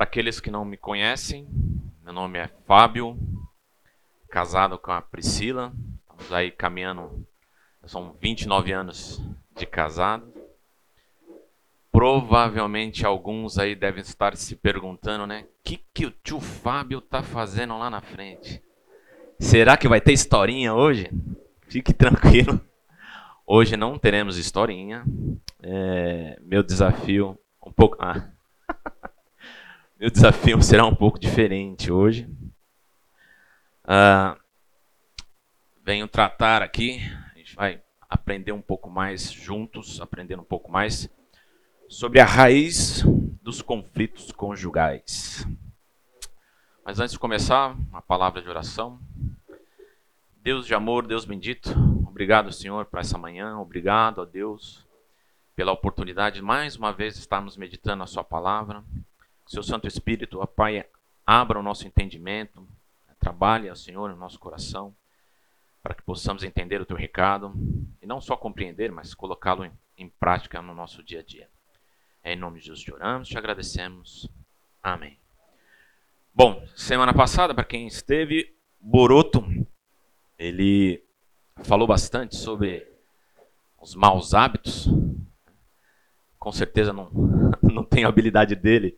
Para aqueles que não me conhecem, meu nome é Fábio, casado com a Priscila. Estamos aí caminhando, são 29 anos de casado. Provavelmente alguns aí devem estar se perguntando, né? O que, que o tio Fábio tá fazendo lá na frente? Será que vai ter historinha hoje? Fique tranquilo. Hoje não teremos historinha. É, meu desafio um pouco. Ah. Meu desafio será um pouco diferente hoje. Uh, venho tratar aqui, a gente vai aprender um pouco mais juntos, aprender um pouco mais sobre a raiz dos conflitos conjugais. Mas antes de começar, uma palavra de oração. Deus de amor, Deus bendito, obrigado, Senhor, por essa manhã, obrigado a Deus pela oportunidade de mais uma vez estarmos meditando a Sua palavra. Seu Santo Espírito, ó Pai, abra o nosso entendimento, trabalhe, ó Senhor, no nosso coração, para que possamos entender o Teu recado e não só compreender, mas colocá-lo em, em prática no nosso dia a dia. É em nome de Jesus te oramos, te agradecemos. Amém. Bom, semana passada, para quem esteve, Boroto, ele falou bastante sobre os maus hábitos. Com certeza não, não a habilidade dele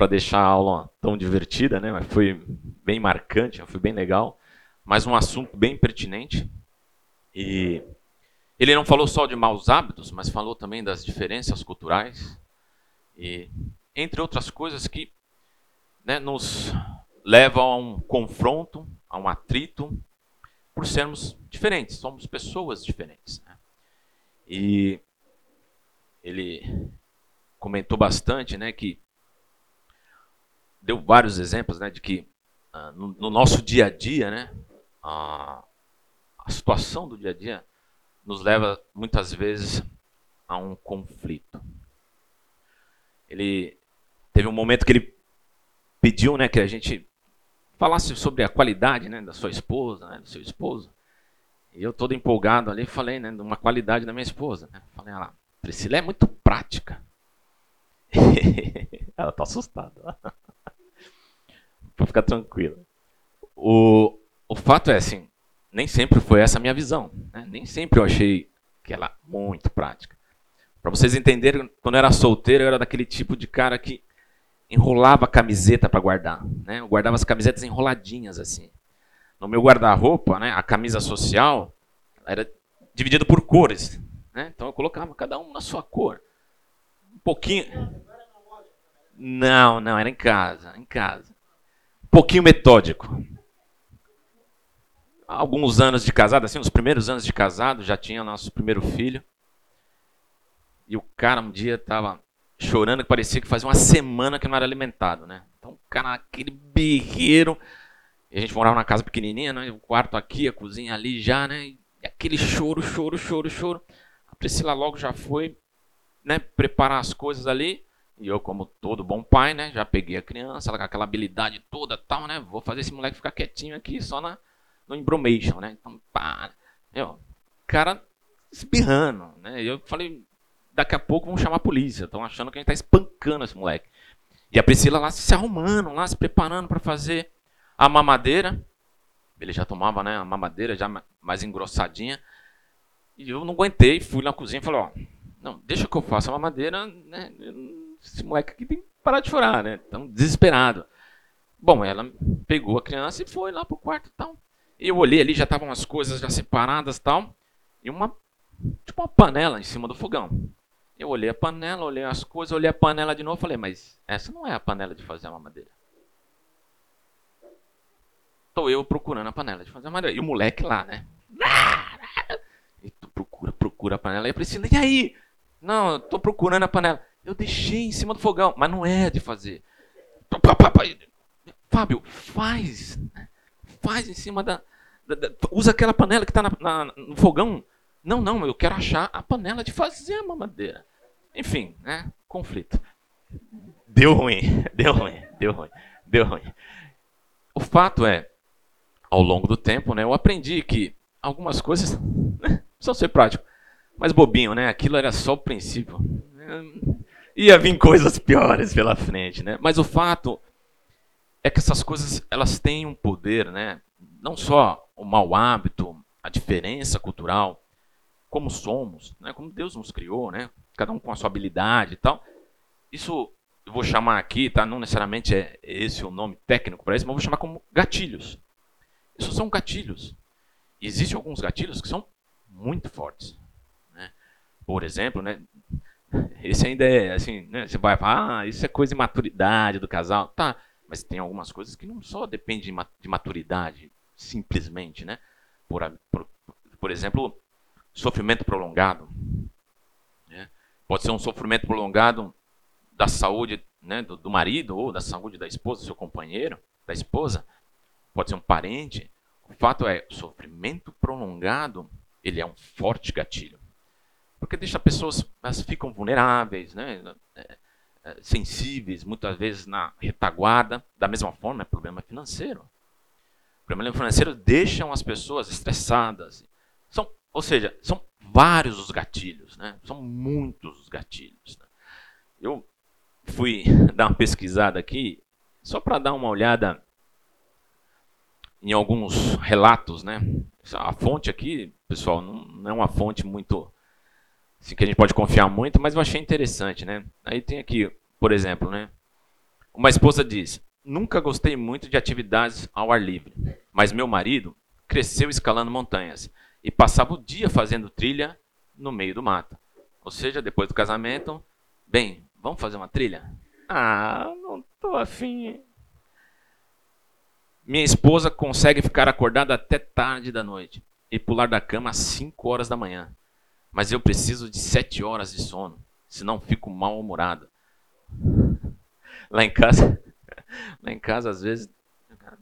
para deixar a aula tão divertida, né? Mas foi bem marcante, foi bem legal, mas um assunto bem pertinente. E ele não falou só de maus hábitos, mas falou também das diferenças culturais e entre outras coisas que né, nos levam a um confronto, a um atrito, por sermos diferentes, somos pessoas diferentes. Né? E ele comentou bastante, né, que deu vários exemplos né, de que uh, no, no, nosso dia a dia, né, a, a situação do dia a dia nos leva muitas vezes a um conflito. Ele teve um momento que ele pediu né, que a gente falasse sobre a qualidade né, da sua esposa, né, do seu esposo. E eu todo empolgado ali falei né, de uma qualidade da minha esposa. Né? Falei, ah lá, Priscila é muito prática. Ela tá assustada. Para ficar tranquila. O, o fato é assim, nem sempre foi essa a minha visão. Né? Nem sempre eu achei que ela muito prática. Para vocês entenderem, quando eu era solteiro, eu era daquele tipo de cara que enrolava a camiseta para guardar. Né? Eu guardava as camisetas enroladinhas assim. No meu guarda-roupa, né, a camisa social era dividida por cores. Né? Então eu colocava cada um na sua cor. Um pouquinho. Não, não, era em casa, em casa pouquinho metódico. Alguns anos de casado, assim, os primeiros anos de casado, já tinha nosso primeiro filho. E o cara um dia tava chorando que parecia que fazia uma semana que não era alimentado, né? Então, o cara, aquele berreiro. E a gente morava na casa pequenininha, né? O quarto aqui, a cozinha ali já, né? E aquele choro, choro, choro, choro. A Priscila logo já foi, né? Preparar as coisas ali. E eu, como todo bom pai, né, já peguei a criança, ela com aquela habilidade toda tal, né? Vou fazer esse moleque ficar quietinho aqui só na, no embromation, né? Então, pá. Eu, cara espirrando, né? Eu falei, daqui a pouco vão chamar a polícia. Estão achando que a gente tá espancando esse moleque. E a Priscila lá se arrumando, lá se preparando para fazer a mamadeira. Ele já tomava, né, a mamadeira já mais engrossadinha. E eu não aguentei, fui na cozinha e falei, ó, não, deixa que eu faça a mamadeira, né? Esse moleque aqui tem que parar de chorar, né? Tão desesperado. Bom, ela pegou a criança e foi lá pro quarto e tal. Eu olhei ali, já estavam as coisas já separadas e tal. E uma, tipo uma panela em cima do fogão. Eu olhei a panela, olhei as coisas, olhei a panela de novo falei, mas essa não é a panela de fazer a mamadeira. Tô eu procurando a panela de fazer a mamadeira. E o moleque lá, né? E tu procura, procura a panela. E a Priscila, e aí? Não, eu tô procurando a panela. Eu deixei em cima do fogão, mas não é de fazer. Fábio, faz. Faz em cima da. da, da usa aquela panela que está no fogão. Não, não, eu quero achar a panela de fazer a mamadeira. Enfim, né? Conflito. Deu ruim, deu ruim, deu ruim, deu ruim. O fato é, ao longo do tempo, né, eu aprendi que algumas coisas né, precisam ser práticas. Mas bobinho, né? Aquilo era só o princípio. Ia vir coisas piores pela frente, né? Mas o fato é que essas coisas elas têm um poder, né? Não só o mau hábito, a diferença cultural, como somos, né? Como Deus nos criou, né? Cada um com a sua habilidade e tal. Isso eu vou chamar aqui, tá? Não necessariamente é esse o nome técnico para isso, mas eu vou chamar como gatilhos. Isso são gatilhos. E existem alguns gatilhos que são muito fortes. Né? Por exemplo, né? Esse ainda é assim, né? Você vai falar, ah, isso é coisa de maturidade do casal. Tá, mas tem algumas coisas que não só dependem de maturidade, simplesmente, né? Por, por, por exemplo, sofrimento prolongado. Né? Pode ser um sofrimento prolongado da saúde né, do, do, marido ou da saúde da esposa, do seu companheiro, da esposa. Pode ser um parente. O fato é, o sofrimento prolongado, ele é um forte gatilho. Porque deixa pessoas, elas ficam vulneráveis, né? É, é, sensíveis, muitas vezes na retaguarda. Da mesma forma, é problema financeiro. O problema financeiro deixam as pessoas estressadas. São, ou seja, são vários os gatilhos, né? São muitos os gatilhos. Né? Eu fui dar uma pesquisada aqui, só para dar uma olhada em alguns relatos, né? A fonte aqui, pessoal, não é uma fonte muito assim, que a gente pode confiar muito, mas eu achei interessante, né? Aí tem aqui, por exemplo, né? Uma esposa diz: Nunca gostei muito de atividades ao ar livre, mas meu marido cresceu escalando montanhas e passava o dia fazendo trilha no meio do mato. Ou seja, depois do casamento, bem, vamos fazer uma trilha? Ah, não tô afim. Minha esposa consegue ficar acordada até tarde da noite e pular da cama às 5 horas da manhã mas eu preciso de sete horas de sono, senão fico mal-humorado. Lá em casa, lá em casa às vezes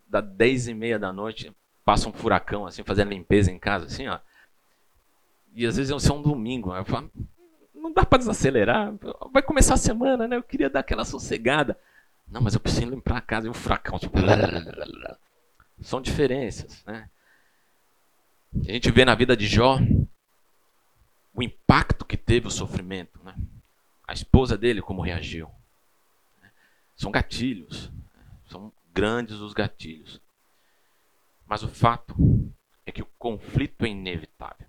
dá dez e meia da noite, passa um furacão assim, fazendo limpeza em casa, assim, ó. E às vezes é um domingo, eu falo, não dá para desacelerar, vai começar a semana, né? Eu queria dar aquela sossegada. Não, mas eu preciso limpar a casa e um furacão. Tipo, são diferenças, né? A gente vê na vida de Jó, o impacto que teve o sofrimento, né? a esposa dele como reagiu. São gatilhos, são grandes os gatilhos. Mas o fato é que o conflito é inevitável.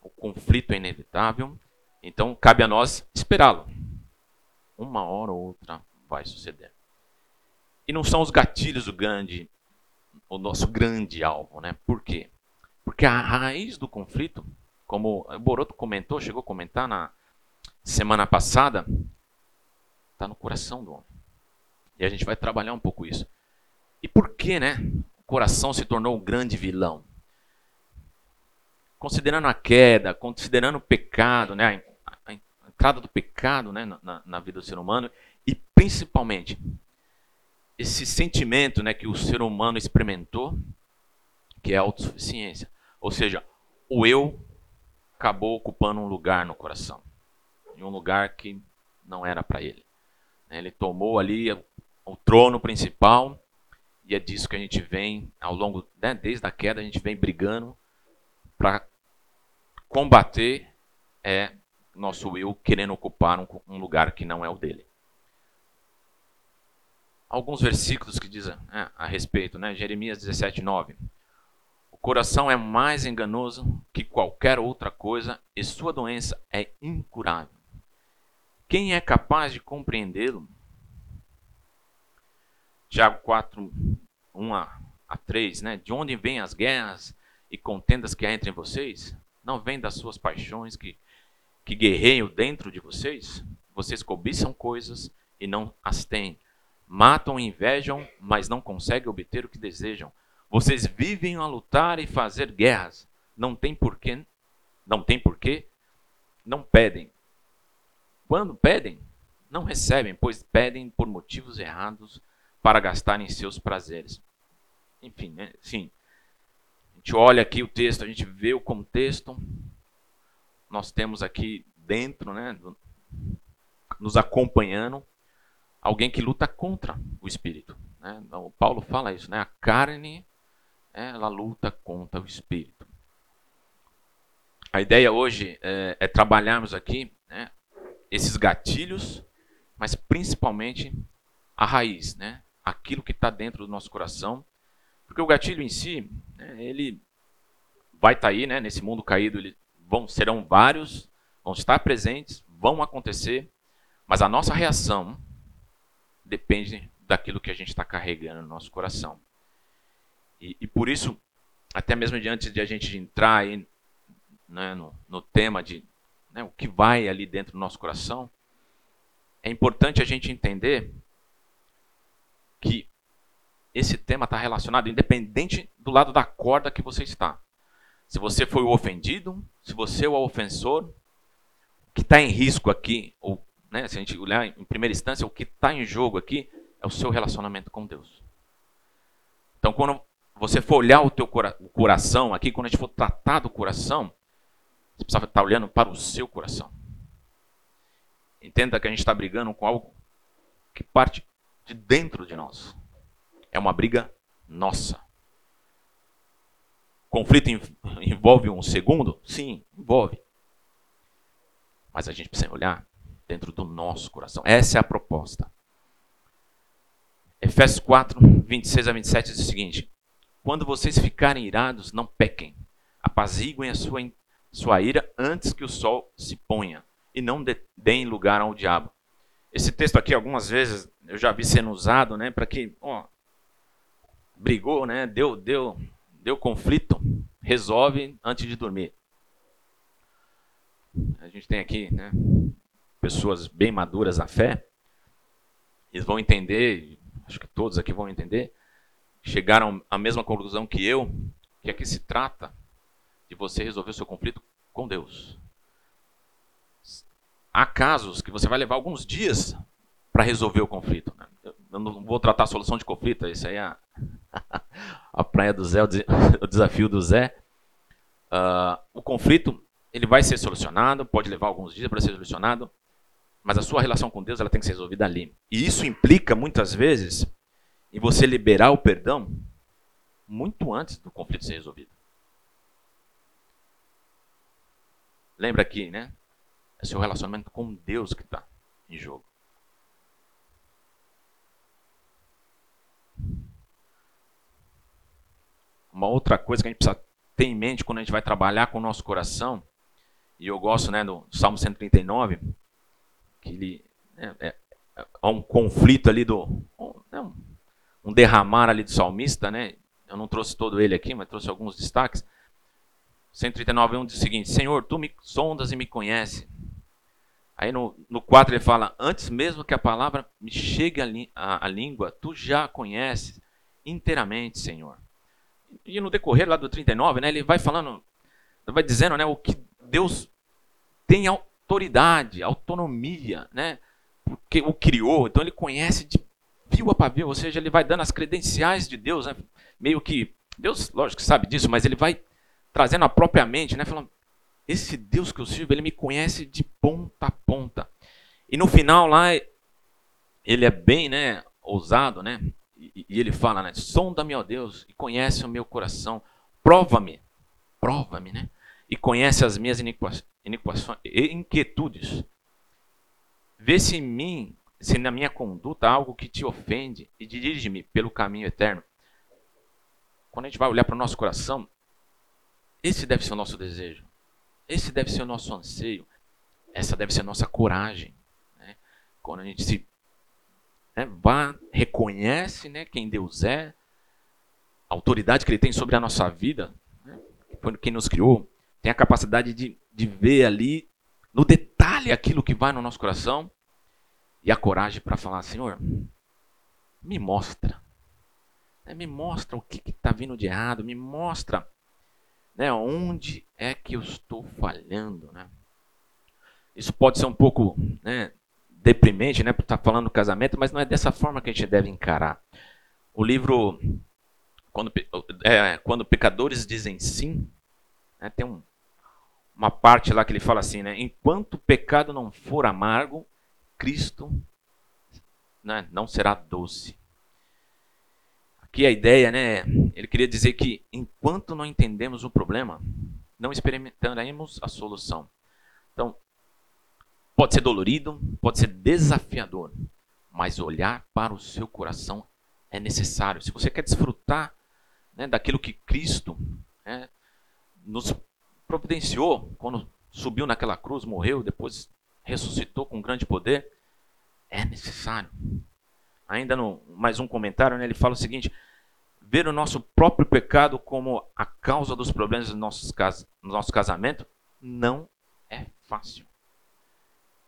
O conflito é inevitável, então cabe a nós esperá-lo. Uma hora ou outra vai suceder. E não são os gatilhos o grande, o nosso grande alvo, né? Por quê? Porque a raiz do conflito como o Boroto comentou, chegou a comentar na semana passada, está no coração do homem. E a gente vai trabalhar um pouco isso. E por que, né? O coração se tornou um grande vilão. Considerando a queda, considerando o pecado, né? A, entrada do pecado né? Na, na, vida do ser humano e principalmente esse sentimento né, que o ser humano experimentou, que é a autossuficiência. Ou seja, o eu acabou ocupando um lugar no coração. Em um lugar que não era para ele. Ele tomou ali o trono principal e é disso que a gente vem ao longo, né, desde a queda, a gente vem brigando para combater é nosso eu querendo ocupar um, um, lugar que não é o dele. Alguns versículos que dizem é, a respeito, né? Jeremias 17, 9. O coração é mais enganoso que qualquer outra coisa e sua doença é incurável. Quem é capaz de compreendê-lo? Tiago 4, 1 a, 3, né? De onde vêm as guerras e contendas que há entre vocês? Não vêm das suas paixões que, que guerreiam dentro de vocês? Vocês cobiçam coisas e não as têm. Matam e invejam, mas não conseguem obter o que desejam. Vocês vivem a lutar e fazer guerras. Não tem porquê, não tem porquê, não pedem. Quando pedem, não recebem, pois pedem por motivos errados para gastarem seus prazeres. Enfim, né? sim. A gente olha aqui o texto, a gente vê o contexto. Nós temos aqui dentro, né, nos acompanhando, alguém que luta contra o espírito. Né? O Paulo fala isso, né? A carne ela luta contra o espírito. A ideia hoje é, é trabalharmos aqui né, esses gatilhos, mas principalmente a raiz, né? Aquilo que está dentro do nosso coração, porque o gatilho em si, né, ele vai estar tá aí, né? Nesse mundo caído, ele vão serão vários, vão estar presentes, vão acontecer, mas a nossa reação depende daquilo que a gente está carregando no nosso coração. E, e, por isso, até mesmo diante de a gente entrar aí, né, no, no, tema de né, o que vai ali dentro do nosso coração, é importante a gente entender que esse tema está relacionado independente do lado da corda que você está. Se você foi o ofendido, se você é o ofensor, o que está em risco aqui, ou né, se a gente olhar em primeira instância, o que está em jogo aqui é o seu relacionamento com Deus. Então, quando você for olhar o teu cora o coração aqui, quando a gente for tratar do coração, você precisa estar olhando para o seu coração. Entenda que a gente está brigando com algo que parte de dentro de nós. É uma briga nossa. Conflito envolve um segundo? Sim, envolve. Mas a gente precisa olhar dentro do nosso coração. Essa é a proposta. Efésios 4, 26 a 27 diz o seguinte: Quando vocês ficarem irados, não pequem. Apaziguem a sua, sua ira antes que o sol se ponha. E não deem lugar ao diabo. Esse texto aqui, algumas vezes, eu já vi sendo usado né, para que. Ó, brigou, né, deu, deu, deu conflito, resolve antes de dormir. A gente tem aqui né, pessoas bem maduras na fé. Eles vão entender, acho que todos aqui vão entender, chegaram à mesma conclusão que eu, que aqui se trata de você resolver o seu conflito com Deus. Há casos que você vai levar alguns dias para resolver o conflito. Né? Eu não vou tratar a solução de conflito, isso aí é a, a praia do Zé, o desafio do Zé. Uh, o conflito ele vai ser solucionado, pode levar alguns dias para ser solucionado, mas a sua relação com Deus ela tem que ser resolvida ali. E isso implica, muitas vezes, em você liberar o perdão muito antes do conflito ser resolvido. Lembra aqui, né? É seu relacionamento com Deus que está em jogo. Uma outra coisa que a gente precisa ter em mente quando a gente vai trabalhar com o nosso coração, e eu gosto né, do Salmo 139, que ele né, é, é um conflito ali do né, um, derramar ali do salmista, né? Eu não trouxe todo ele aqui, mas trouxe alguns destaques. 139 1 diz o seguinte: Senhor, tu me sondas e me conheces. Aí no, no 4 ele fala: Antes mesmo que a palavra me chegue à língua, tu já conheces inteiramente, Senhor. E no decorrer lá do 39, né, ele vai falando, vai dizendo né, o que Deus tem autoridade, autonomia, né? Porque o criou, então ele conhece de fio a pavio, ou seja, ele vai dando as credenciais de Deus, né? meio que Deus, lógico que sabe disso, mas ele vai trazendo a própria mente, né? Falando, esse Deus que eu sirvo, ele me conhece de ponta a ponta. E no final lá, ele é bem, né, ousado, né? E, e ele fala, né? Sonda-me, ó Deus, e conhece o meu coração. Prova-me, prova-me, né? E conhece as minhas iniquações inquietudes. Vê se em mim, se na minha conduta há algo que te ofende e dirige-me pelo caminho eterno. Quando a gente vai olhar para o nosso coração, esse deve ser o nosso desejo. Esse deve ser o nosso anseio. Essa deve ser a nossa coragem. Né? Quando a gente se né, vá, reconhece né, quem Deus é, a autoridade que Ele tem sobre a nossa vida, né, quem nos criou, tem a capacidade de, de ver ali no detalhe aquilo que vai no nosso coração e a coragem para falar: Senhor, me mostra. Né, me mostra o que está vindo de errado, me mostra né, onde é que eu estou falhando. Né? Isso pode ser um pouco né, deprimente, né, por estar tá falando do casamento, mas não é dessa forma que a gente deve encarar. O livro, quando, é, quando pecadores dizem sim, né, tem um, uma parte lá que ele fala assim, né? Enquanto o pecado não for amargo, Cristo né, não será doce. Aqui a ideia, né? Ele queria dizer que enquanto não entendemos o problema, não experimentaremos a solução. Então, Pode ser dolorido, pode ser desafiador, mas olhar para o seu coração é necessário. Se você quer desfrutar né, daquilo que Cristo né, nos providenciou quando subiu naquela cruz, morreu, depois ressuscitou com grande poder, é necessário. Ainda no mais um comentário, né, ele fala o seguinte: ver o nosso próprio pecado como a causa dos problemas do nosso, no nosso casamento não é fácil.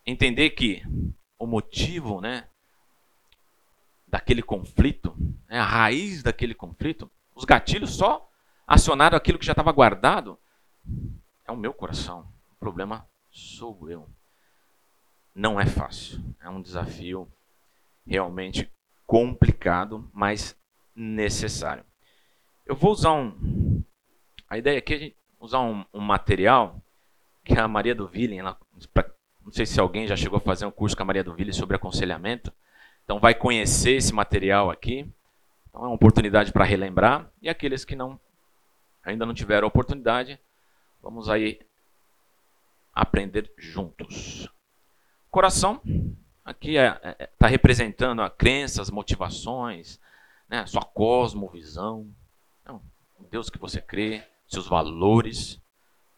Entender que o motivo, né, daquele conflito, né, a raiz daquele conflito, os gatilhos só acionaram aquilo que já estava guardado, é o meu coração. O problema sou eu. Não é fácil. É um desafio realmente complicado, mas necessário. Eu vou usar um. A ideia aqui é a gente usar um, um material que a Maria do Ville, ela, pra, não sei se alguém já chegou a fazer um curso com a Maria do Ville sobre aconselhamento, então vai conhecer esse material aqui. Então é uma oportunidade para relembrar. E aqueles que não ainda não tiveram a oportunidade, vamos aí aprender juntos. Coração, aqui está é, é, tá representando a crença, as motivações, né, sua cosmovisão, não, o Deus que você crê, seus valores.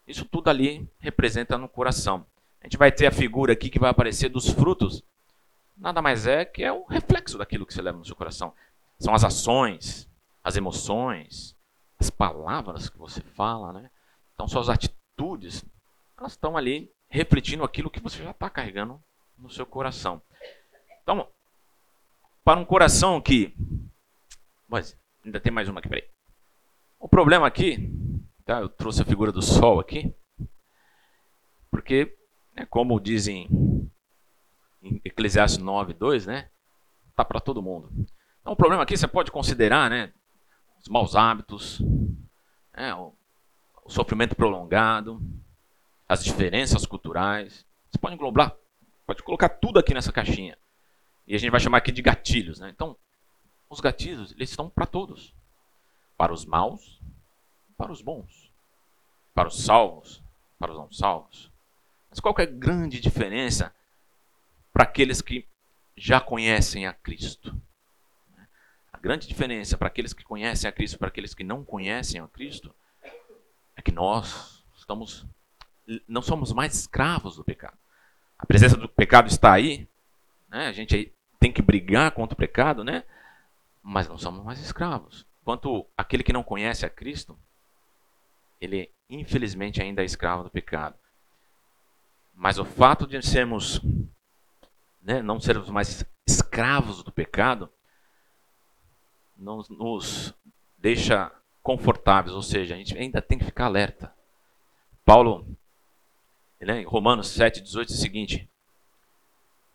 Isso tudo ali representa no coração. A gente vai ter a figura aqui que vai aparecer dos frutos. Nada mais é que é o reflexo daquilo que você leva no seu coração. São as ações, as emoções, as palavras que você fala, né? Então suas atitudes, elas estão ali refletindo aquilo que você já está carregando no seu coração. Então, para um coração que mas ainda tem mais uma aqui, peraí. O problema aqui, tá? eu trouxe a figura do Sol aqui, porque, né, como dizem em Eclesiastes 9, 2, né? Tá para todo mundo. Então o problema aqui você pode considerar, né? Os maus hábitos, né, o, o sofrimento prolongado, as diferenças culturais. Você pode englobar, pode colocar tudo aqui nessa caixinha. E a gente vai chamar aqui de gatilhos, né? Então, os gatilhos, eles estão para todos. Para os maus, para os bons. Para os salvos, para os não salvos. Mas qual é a grande diferença para aqueles que já conhecem a Cristo? A grande diferença para aqueles que conhecem a Cristo e para aqueles que não conhecem a Cristo é que nós estamos não somos mais escravos do pecado. A presença do pecado está aí, né? A gente tem que brigar contra o pecado, né? mas não somos mais escravos. Quanto aquele que não conhece a Cristo, ele infelizmente ainda é escravo do pecado. Mas o fato de sermos, né, não sermos mais escravos do pecado, não nos deixa confortáveis, ou seja, a gente ainda tem que ficar alerta. Paulo, né, Romanos 7, 18, diz o seguinte: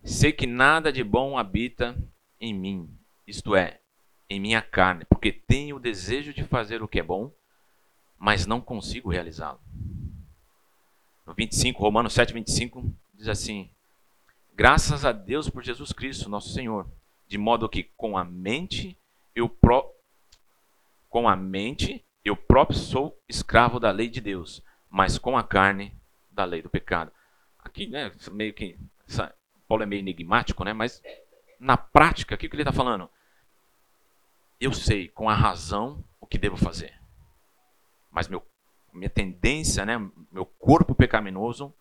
Sei que nada de bom habita em mim, isto é, em minha carne, porque tenho o desejo de fazer o que é bom, mas não consigo realizá-lo. No 25, Romanos 7, 25, diz assim: Graças a Deus por Jesus Cristo, nosso Senhor, de modo que com a mente eu pro... com a mente eu próprio sou escravo da lei de Deus, mas com a carne da lei do pecado. Aqui, né, meio que Paulo é meio enigmático, né, mas na prática, o que, que ele está falando? eu sei com a razão o que devo fazer. Mas meu, minha tendência, né, meu corpo pecaminoso,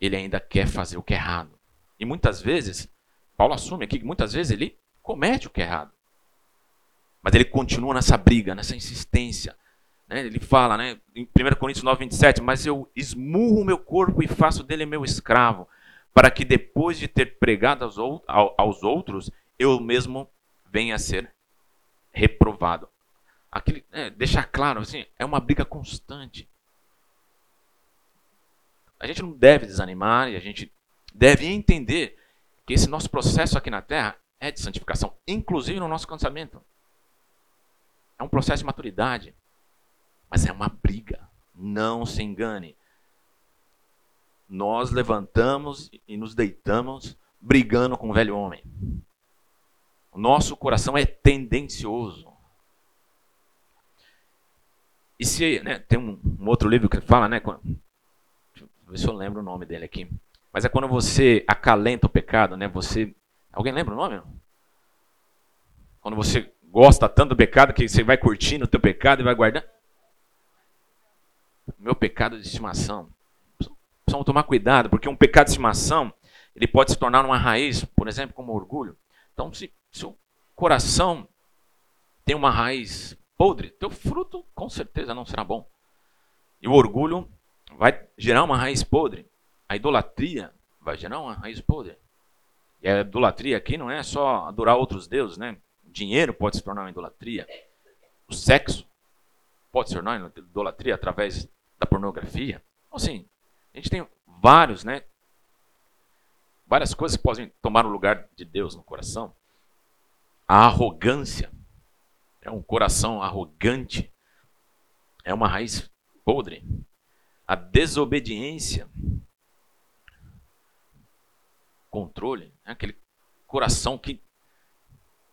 ele ainda quer fazer o que é errado. E muitas vezes, Paulo assume aqui que muitas vezes ele comete o que é errado. Mas ele continua nessa briga, nessa insistência. Né? Ele fala né, em 1 Coríntios 9, 27, mas eu esmurro o meu corpo e faço dele meu escravo, para que depois de ter pregado aos outros, eu mesmo venha a ser reprovado. Aquele, é, deixar claro, assim, é uma briga constante. A gente não deve desanimar e a gente deve entender que esse nosso processo aqui na Terra é de santificação, inclusive no nosso cansamento. É um processo de maturidade, mas é uma briga. Não se engane. Nós levantamos e nos deitamos brigando com o velho homem. O nosso coração é tendencioso. E se né, tem um, um, outro livro que fala, né? Deixa eu ver se eu lembro o nome dele aqui. Mas é quando você acalenta o pecado, né? Você. Alguém lembra o nome? Quando você gosta tanto do pecado que você vai curtindo o teu pecado e vai guardando. Meu pecado de estimação. Precisamos tomar cuidado, porque um pecado de estimação ele pode se tornar uma raiz, por exemplo, como orgulho. Então, se, se o coração tem uma raiz podre, teu fruto com certeza não será bom. E o orgulho vai gerar uma raiz podre. A idolatria vai gerar uma raiz podre. E a idolatria aqui não é só adorar outros deuses, né? O dinheiro pode se tornar uma idolatria. O sexo pode se tornar uma idolatria através da pornografia. Então, assim, a gente tem vários, né? Várias coisas que podem tomar o lugar de Deus no coração. A arrogância é um coração arrogante, é uma raiz podre. A desobediência, controle, né? aquele coração que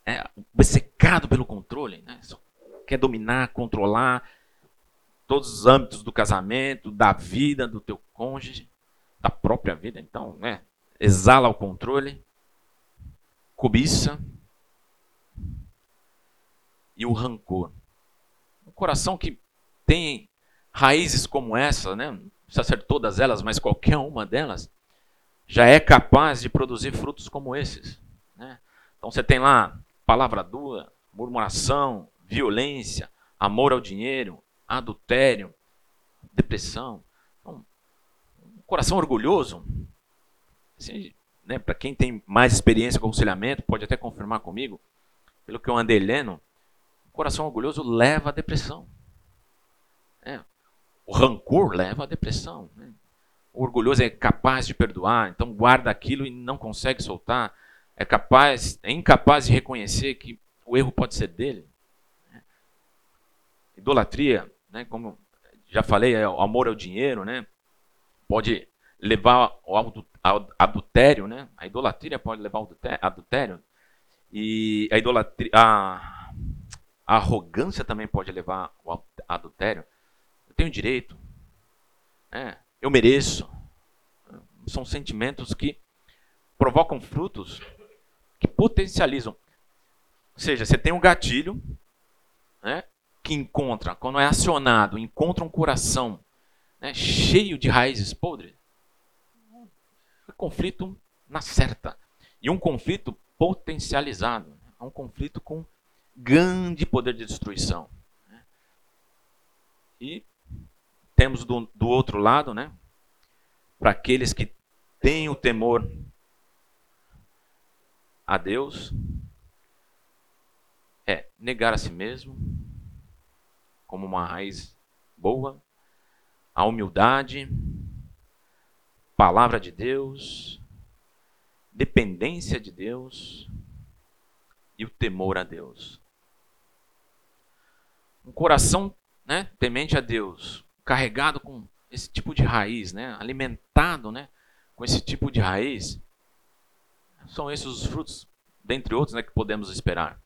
é obcecado pelo controle, né? Só quer dominar, controlar todos os âmbitos do casamento, da vida, do teu cônjuge, da própria vida. Então, né? exala o controle, cobiça e o rancor. Um coração que tem raízes como essa, né? não precisa ser todas elas, mas qualquer uma delas, já é capaz de produzir frutos como esses. Né? Então você tem lá palavra dura, murmuração, violência, amor ao dinheiro, adultério, depressão. Então, um coração orgulhoso, assim, né, para quem tem mais experiência com aconselhamento, pode até confirmar comigo, pelo que eu andei lendo, o coração orgulhoso leva à depressão. É, o rancor leva à depressão. Né? O orgulhoso é capaz de perdoar, então guarda aquilo e não consegue soltar. É capaz, é incapaz de reconhecer que o erro pode ser dele. Né? Idolatria, né, como já falei, é o amor ao dinheiro, né? Pode levar ao adultério, né? A idolatria pode levar ao adultério. E a idolatria, a, a arrogância também pode levar ao adultério. Eu tenho direito. É, eu mereço. São sentimentos que provocam frutos que potencializam. Ou seja, você tem um gatilho né, que encontra, quando é acionado, encontra um coração né, cheio de raízes podres, é conflito na certa. E um conflito potencializado. Né, é um conflito com grande poder de destruição. Né. E temos do, do outro lado, né, para aqueles que têm o temor a Deus, é negar a si mesmo, como uma raiz boa, a humildade, palavra de Deus, dependência de Deus e o temor a Deus. Um coração né, temente a Deus, carregado com esse tipo de raiz, né, alimentado né, com esse tipo de raiz, são esses os frutos, dentre outros, né, que podemos esperar.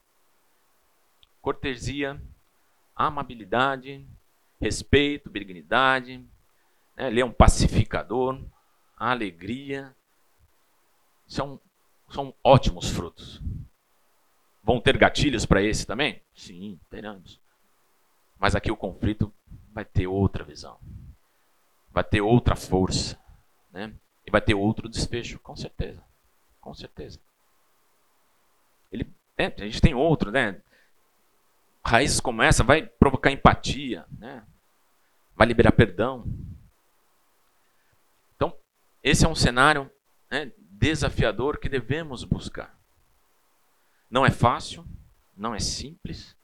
Cortesia, amabilidade, respeito, benignidade. Né? Ele é um pacificador, alegria. São, são ótimos frutos. Vão ter gatilhos para esse também? Sim, teremos. Mas aqui o conflito vai ter outra visão. Vai ter outra força. Né? E vai ter outro desfecho, com certeza. Com certeza. Ele, é, a gente tem outro, né? Raízes como essa vai provocar empatia, né? vai liberar perdão. Então, esse é um cenário né, desafiador que devemos buscar. Não é fácil, não é simples,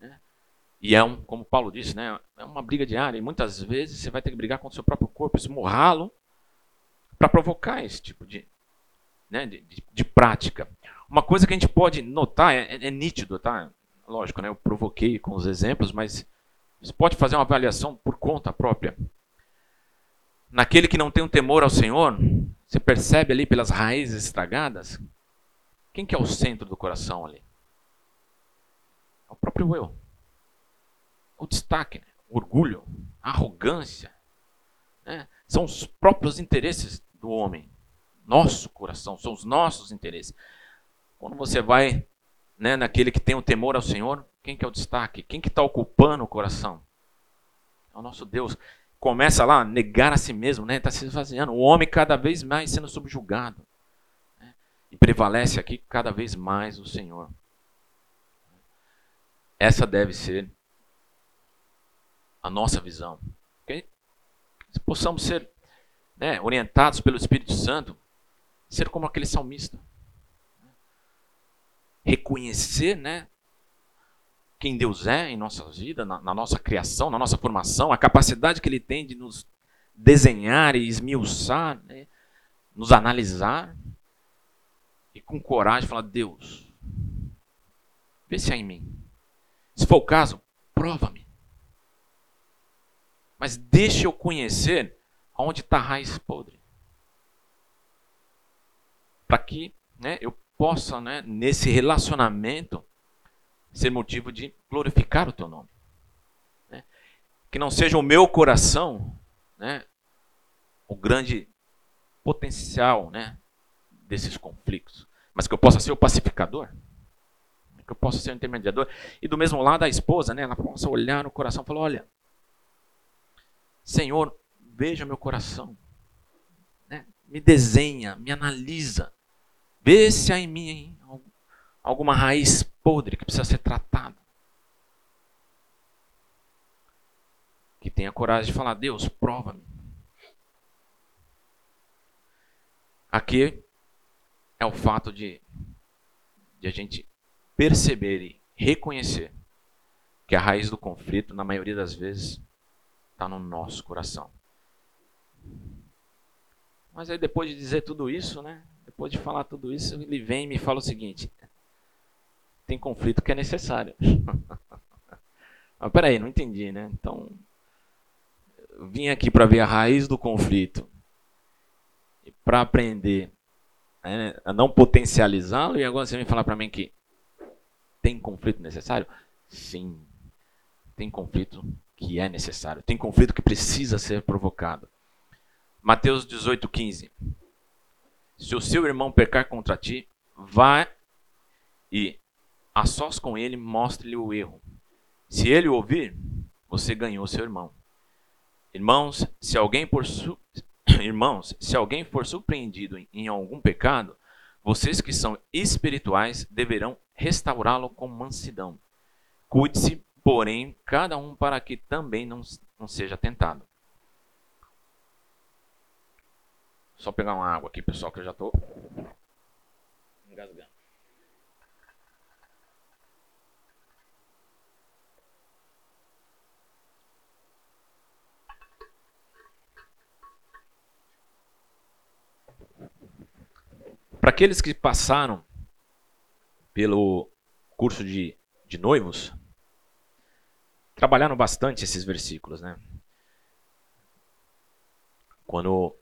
né? e é um, como Paulo disse, né, é uma briga diária. E muitas vezes você vai ter que brigar contra o seu próprio corpo, esmurrá-lo, para provocar esse tipo de, né, de, de, de, prática. Uma coisa que a gente pode notar, é, é, é nítido, tá? Lógico, né, eu provoquei com os exemplos, mas você pode fazer uma avaliação por conta própria. Naquele que não tem um temor ao Senhor, você percebe ali pelas raízes estragadas, quem que é o centro do coração ali? É o próprio eu. O destaque, né? o orgulho, a arrogância. Né? São os próprios interesses do homem. nosso coração, são os nossos interesses. Quando você vai né, naquele que tem o temor ao Senhor, quem que é o destaque? Quem que está ocupando o coração? É o nosso Deus. Começa lá negar a si mesmo, né? Está se esvaziando. O homem cada vez mais sendo subjugado. Né? E prevalece aqui cada vez mais o Senhor. Essa deve ser a nossa visão. Okay? Se possamos ser né, orientados pelo Espírito Santo, ser como aquele salmista. Reconhecer né, quem Deus é em nossa vida, na, na nossa criação, na nossa formação, a capacidade que Ele tem de nos desenhar e esmiuçar, né, nos analisar e com coragem falar: Deus, vê se há em mim. Se for o caso, prova-me. Mas deixe eu conhecer onde está a raiz podre. Para que né, eu possa, né, nesse relacionamento, ser motivo de glorificar o teu nome. Né? Que não seja o meu coração né, o grande potencial né, desses conflitos, mas que eu possa ser o pacificador, que eu possa ser o intermediador. E do mesmo lado a esposa, né, ela possa olhar no coração e falar: olha, Senhor, veja meu coração, né, me desenha, me analisa, vê se há em mim hein, alguma raiz podre que precisa ser tratada. Que tenha coragem de falar: Deus, prova-me. Aqui é o fato de, de a gente perceber e reconhecer que a raiz do conflito, na maioria das vezes, está no nosso coração. Mas aí depois de dizer tudo isso, né? Depois de falar tudo isso, ele vem e me fala o seguinte: tem conflito que é necessário. Mas peraí, não entendi, né? Então, vim aqui para ver a raiz do conflito e para aprender né, a não potencializá-lo e agora você vem falar para mim que tem conflito necessário? Sim, tem conflito que é necessário, tem conflito que precisa ser provocado. Mateus 18:15 Se o seu irmão pecar contra ti, vá e a sós com ele, mostre-lhe o erro. Se ele ouvir, você ganhou seu irmão. Irmãos, se alguém por su... Irmãos, se alguém for surpreendido em algum pecado, vocês que são espirituais deverão restaurá-lo com mansidão. Cuide-se, porém, cada um para que também não, não seja tentado. Só pegar uma água aqui, pessoal, que eu já estou engasgando. Para aqueles que passaram pelo curso de, de noivos, trabalharam bastante esses versículos, né? Quando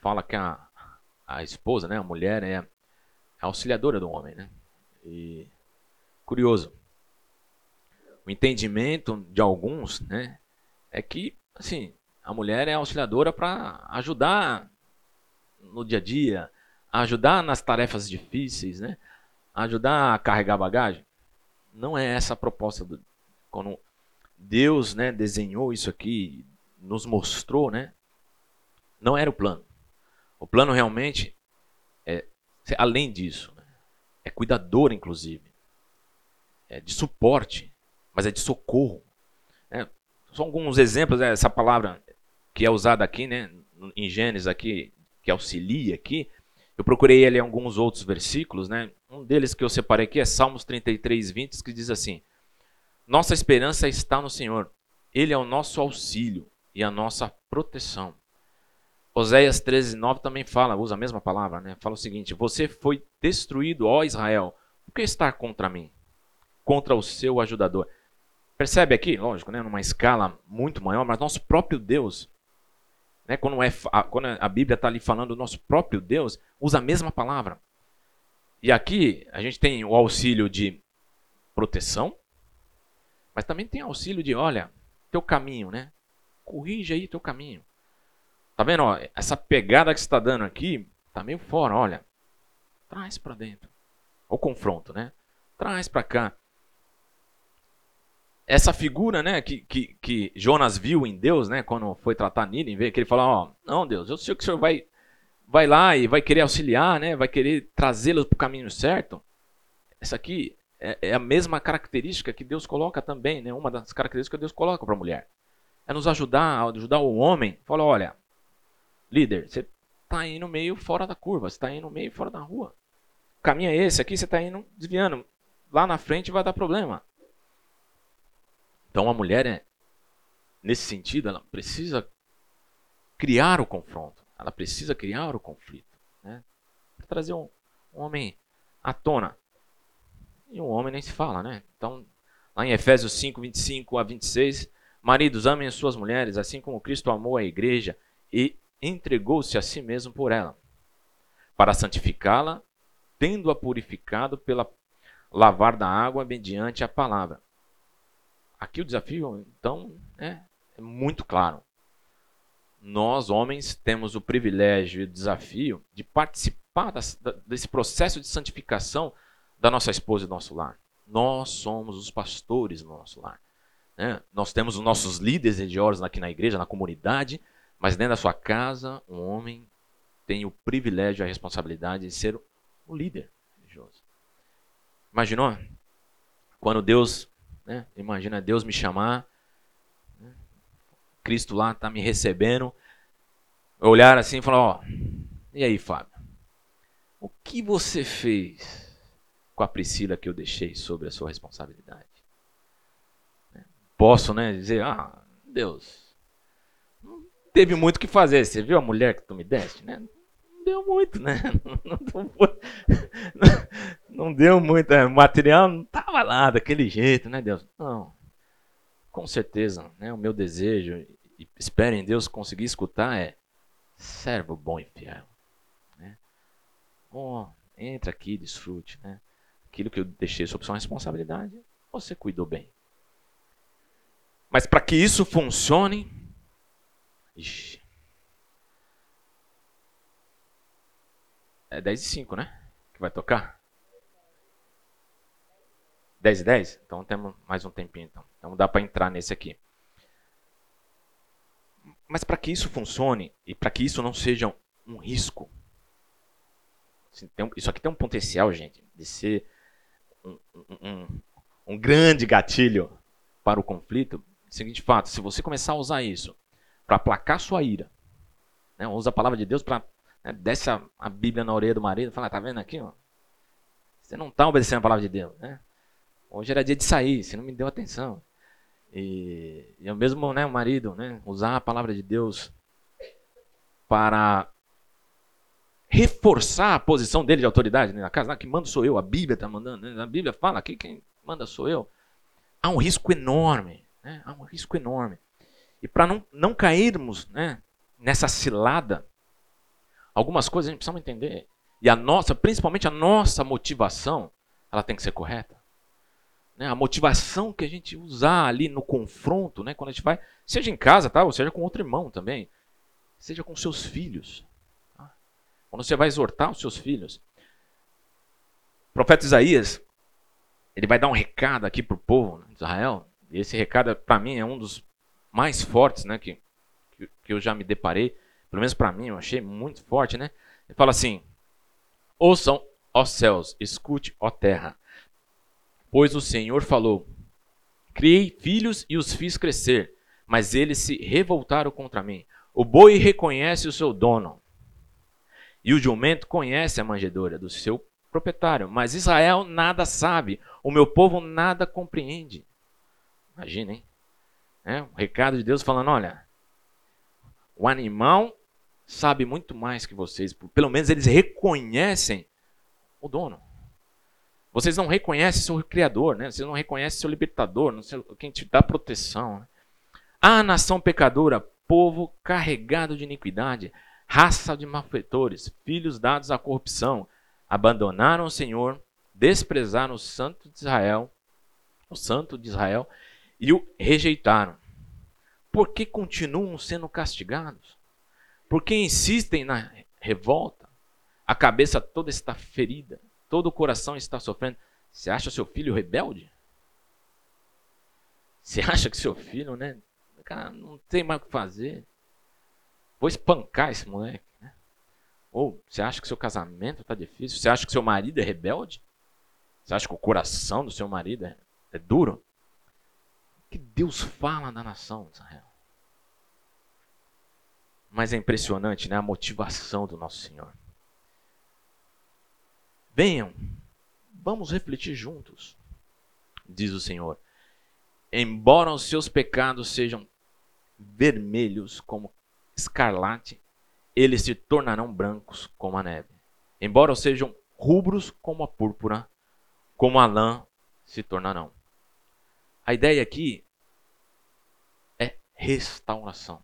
fala que a, a esposa, né, a mulher é a auxiliadora do homem, né? E curioso, o entendimento de alguns, né, é que assim a mulher é auxiliadora para ajudar no dia a dia, ajudar nas tarefas difíceis, né? Ajudar a carregar bagagem. Não é essa a proposta do quando Deus, né, desenhou isso aqui, nos mostrou, né? Não era o plano. O plano realmente é além disso, né? é cuidador inclusive, é de suporte, mas é de socorro. Né? São alguns exemplos né? essa palavra que é usada aqui, né, em Gênesis aqui, que auxilia aqui, eu procurei ali alguns outros versículos, né? Um deles que eu separei aqui é Salmos 33, 20, que diz assim: Nossa esperança está no Senhor, Ele é o nosso auxílio e a nossa proteção. Oséias 13, 9 também fala, usa a mesma palavra, né? Fala o seguinte: Você foi destruído, ó Israel, por que está contra mim? Contra o seu ajudador. Percebe aqui, lógico, né? numa escala muito maior, mas nosso próprio Deus né, quando, é, quando a Bíblia está ali falando do nosso próprio Deus, usa a mesma palavra. E aqui a gente tem o auxílio de proteção, mas também tem auxílio de, olha, teu caminho, né? Corrige aí teu caminho. Tá vendo? Ó, essa pegada que está dando aqui tá meio fora, olha. Traz para dentro. O confronto, né? Traz para cá. Essa figura, né, que, que, que Jonas viu em Deus, né, quando foi tratar Nínive, que ele falou, ó, não, Deus, eu sei que o Senhor vai, vai lá e vai querer auxiliar, né, vai querer trazê-los para o caminho certo. Essa aqui é, é, a mesma característica que Deus coloca também, né, uma das características que Deus coloca para a mulher. É nos ajudar, ajudar o homem. Fala, olha, líder, você está indo meio fora da curva, você está indo meio fora da rua. O caminho é esse aqui, você está indo desviando. Lá na frente vai dar problema. Então a mulher é, nesse sentido, ela precisa criar o confronto. Ela precisa criar o conflito. Né? Para trazer um, um homem à tona. E um homem nem se fala, né? Então, lá em Efésios 5, 25 a 26, maridos, amem as suas mulheres, assim como Cristo amou a igreja e entregou-se a si mesmo por ela, para santificá-la, tendo-a purificado pela lavar da água mediante a palavra. Aqui o desafio, então, é, é muito claro. Nós, homens, temos o privilégio e o desafio de participar das, desse processo de santificação da nossa esposa e do nosso lar. Nós somos os pastores do nosso lar. Né? Nós temos os nossos líderes religiosos aqui na igreja, na comunidade, mas dentro da sua casa, um homem tem o privilégio e a responsabilidade de ser o líder religioso. Imaginou? Quando Deus, né, imagina Deus me chamar, né, Cristo lá está me recebendo, olhar assim e falar, ó, e aí Fábio, o que você fez com a Priscila que eu deixei sobre a sua responsabilidade? Posso, né, dizer, ah, Deus, teve muito o que fazer. Você viu a mulher que tu me deste, né? Não deu muito, né? Não, não deu muito. É, o material não estava lá daquele jeito, né, Deus? Não. Com certeza, né? O meu desejo, e espero em Deus conseguir escutar, é servo bom e fiel. Né? Oh, entra aqui, desfrute, né? Aquilo que eu deixei sob sua responsabilidade, você cuidou bem. Mas para que isso funcione, É 10 e 5, né? Que vai tocar? 10 e 10? Então temos mais um tempinho. Então, então dá para entrar nesse aqui. Mas para que isso funcione e para que isso não seja um risco, assim, isso aqui tem um potencial, gente, de ser um, um, um grande gatilho para o conflito. Seguinte fato: se você começar a usar isso para aplacar sua ira. Né? Usa a palavra de Deus para né, desce a, a, Bíblia na orelha do marido e fala, tá vendo aqui? Ó? Você não está obedecendo a palavra de Deus. Né? Hoje era dia de sair, você não me deu atenção. E, e o mesmo né, o marido, né, usar a palavra de Deus para reforçar a posição dele de autoridade né, na casa. Ah, que manda sou eu, a Bíblia está mandando. Né? A Bíblia fala que quem manda sou eu. Há um risco enorme. Né? Há um risco enorme. E para não, não cairmos né, nessa cilada, algumas coisas a gente precisa entender. E a nossa, principalmente a nossa motivação, ela tem que ser correta. Né? A motivação que a gente usar ali no confronto, né, quando a gente vai, seja em casa, tá? ou seja com outro irmão também, seja com seus filhos. Tá? Quando você vai exortar os seus filhos. O profeta Isaías, ele vai dar um recado aqui para o povo de Israel. E esse recado, para mim, é um dos mais fortes, né, que, que eu já me deparei, pelo menos para mim, eu achei muito forte, né? Ele fala assim: Ouçam, ó céus, escute, ó terra, pois o Senhor falou: Criei filhos e os fiz crescer, mas eles se revoltaram contra mim. O boi reconhece o seu dono, e o jumento conhece a manjedoura do seu proprietário, mas Israel nada sabe, o meu povo nada compreende. Imagina, hein? É, um recado de Deus falando: olha, o animal sabe muito mais que vocês. Pelo menos eles reconhecem o dono. Vocês não reconhecem seu Criador, né? vocês não reconhecem seu libertador, não sei, quem te dá proteção. Né? A nação pecadora, povo carregado de iniquidade, raça de malfeitores, filhos dados à corrupção, abandonaram o Senhor, desprezaram o Santo de Israel, o Santo de Israel, e o rejeitaram. Por que continuam sendo castigados? Por que insistem na revolta? a cabeça toda está ferida, todo o coração está sofrendo. Você acha seu filho rebelde? Você acha que seu filho, né? Cara, não tem mais o que fazer. Vou espancar esse moleque. Né? Ou você acha que seu casamento está difícil? Você acha que seu marido é rebelde? Você acha que o coração do seu marido é, é duro? Que Deus fala da nação de Israel? Mas é impressionante, né? A motivação do nosso Senhor. Venham, vamos refletir juntos, diz o Senhor. Embora os seus pecados sejam vermelhos como escarlate, eles se tornarão brancos como a neve. Embora sejam rubros como a púrpura, como a lã se tornarão. A ideia aqui é restauração.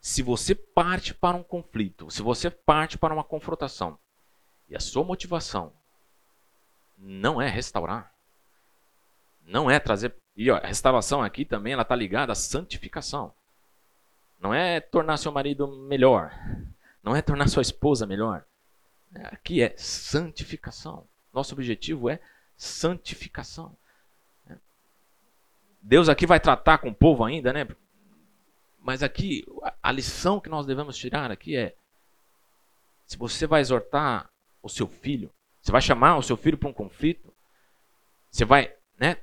se você parte para um conflito, se você parte para uma confrontação e a sua motivação não é restaurar, não é trazer. E ó, a restauração aqui também ela está ligada à santificação. Não é tornar seu marido melhor, não é tornar sua esposa melhor. Aqui é santificação. Nosso objetivo é santificação. Deus aqui vai tratar com o povo ainda, né? Mas aqui, a lição que nós devemos tirar aqui é: se você vai exortar o seu filho, você vai chamar o seu filho para um conflito, você vai, né,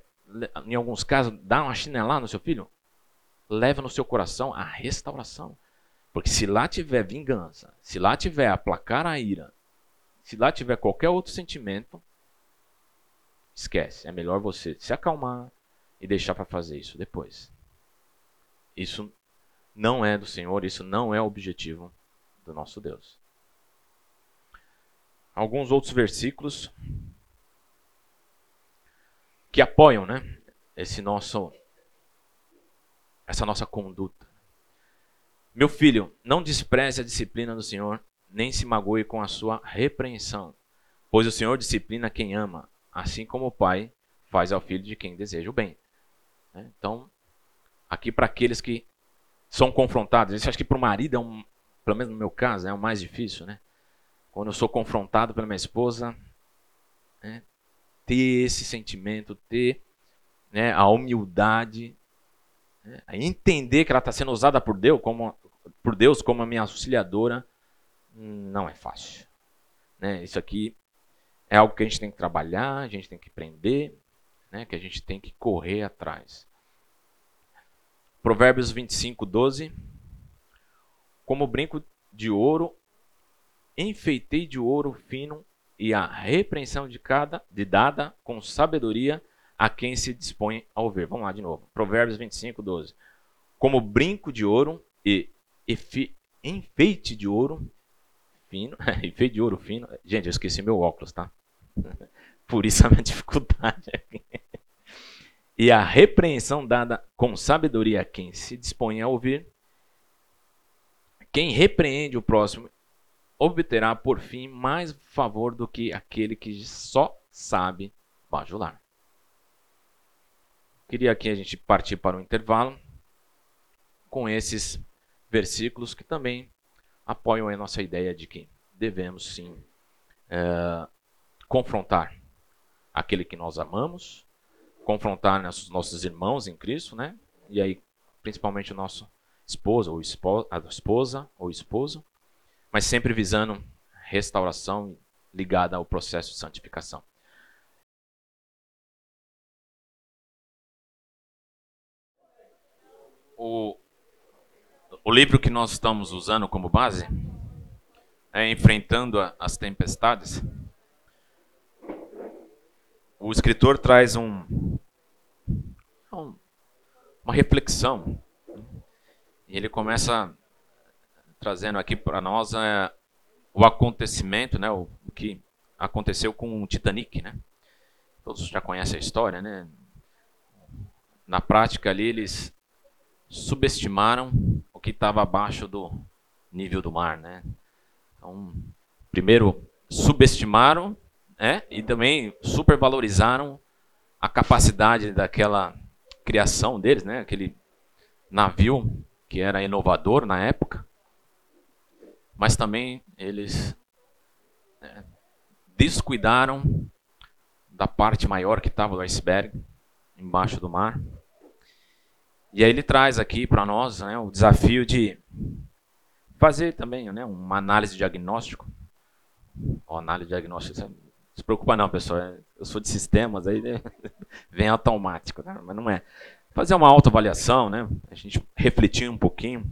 em alguns casos, dar uma chinelada no seu filho, leva no seu coração a restauração. Porque se lá tiver vingança, se lá tiver aplacar a ira, se lá tiver qualquer outro sentimento, esquece. É melhor você se acalmar e deixar para fazer isso depois. Isso não é do Senhor, isso não é o objetivo do nosso Deus. Alguns outros versículos que apoiam, né, esse nosso essa nossa conduta. Meu filho, não despreze a disciplina do Senhor, nem se magoe com a sua repreensão, pois o Senhor disciplina quem ama, assim como o pai faz ao filho de quem deseja o bem. Né? Então, aqui para aqueles que são confrontados. Isso acho que para o marido é um, pelo menos no meu caso, é o mais difícil, né? Quando eu sou confrontado pela minha esposa, né? ter esse sentimento, ter né, a humildade, né? entender que ela está sendo usada por Deus como por Deus como a minha auxiliadora, não é fácil. Né? Isso aqui é algo que a gente tem que trabalhar, a gente tem que aprender, né? que a gente tem que correr atrás. Provérbios 25, 12. Como brinco de ouro, enfeitei de ouro fino e a repreensão de cada de dada com sabedoria a quem se dispõe a ouvir. Vamos lá de novo. Provérbios 25, 12. Como brinco de ouro e enfeite de ouro fino, enfeite de ouro fino. Gente, eu esqueci meu óculos, tá? Por isso a minha dificuldade aqui e a repreensão dada com sabedoria a quem se dispõe a ouvir, quem repreende o próximo obterá por fim mais favor do que aquele que só sabe bajular. Queria aqui a gente partir para o intervalo com esses versículos que também apoiam a nossa ideia de que devemos sim é, confrontar aquele que nós amamos confrontar nossos, nossos irmãos em Cristo, né? E aí, principalmente o nosso esposo ou esposa, a esposa ou esposo, mas sempre visando restauração ligada ao processo de santificação. O, o livro que nós estamos usando como base é Enfrentando as Tempestades o escritor traz um, uma reflexão. E ele começa trazendo aqui para nós é, o acontecimento, né, o, o, que aconteceu com o Titanic, né? Todos já conhecem a história, né? Na prática ali eles subestimaram o que estava abaixo do nível do mar, né? Então, primeiro subestimaram né? e também supervalorizaram a capacidade daquela criação deles, né? aquele navio que era inovador na época. mas também eles né, descuidaram da parte maior que estava do iceberg, embaixo do mar. E aí ele traz aqui para nós né, o desafio de fazer também né, uma análise diagnóstico. Análise de diagnóstico, não se preocupa não, pessoal. É, eu sou de sistemas, aí né, vem automático, né, mas não é. Fazer uma autoavaliação, né, a gente refletir um pouquinho,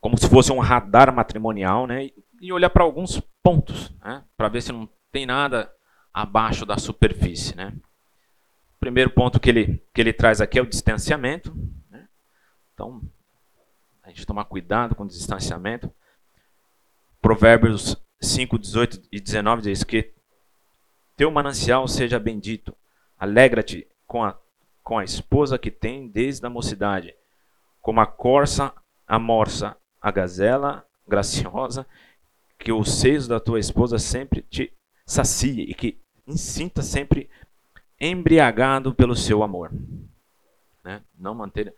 como se fosse um radar matrimonial, né, e olhar para alguns pontos, né, para ver se não tem nada abaixo da superfície. Né? O primeiro ponto que ele, que ele traz aqui é o distanciamento. Né? Então, a gente tomar cuidado com o distanciamento. Provérbios 5, 18 e 19 diz que teu manancial seja bendito, alegra-te com a, com a esposa que tem desde a mocidade, como a corça amorça a gazela graciosa, que os seios da tua esposa sempre te sacie e que sinta sempre embriagado pelo seu amor. Né? Não manter.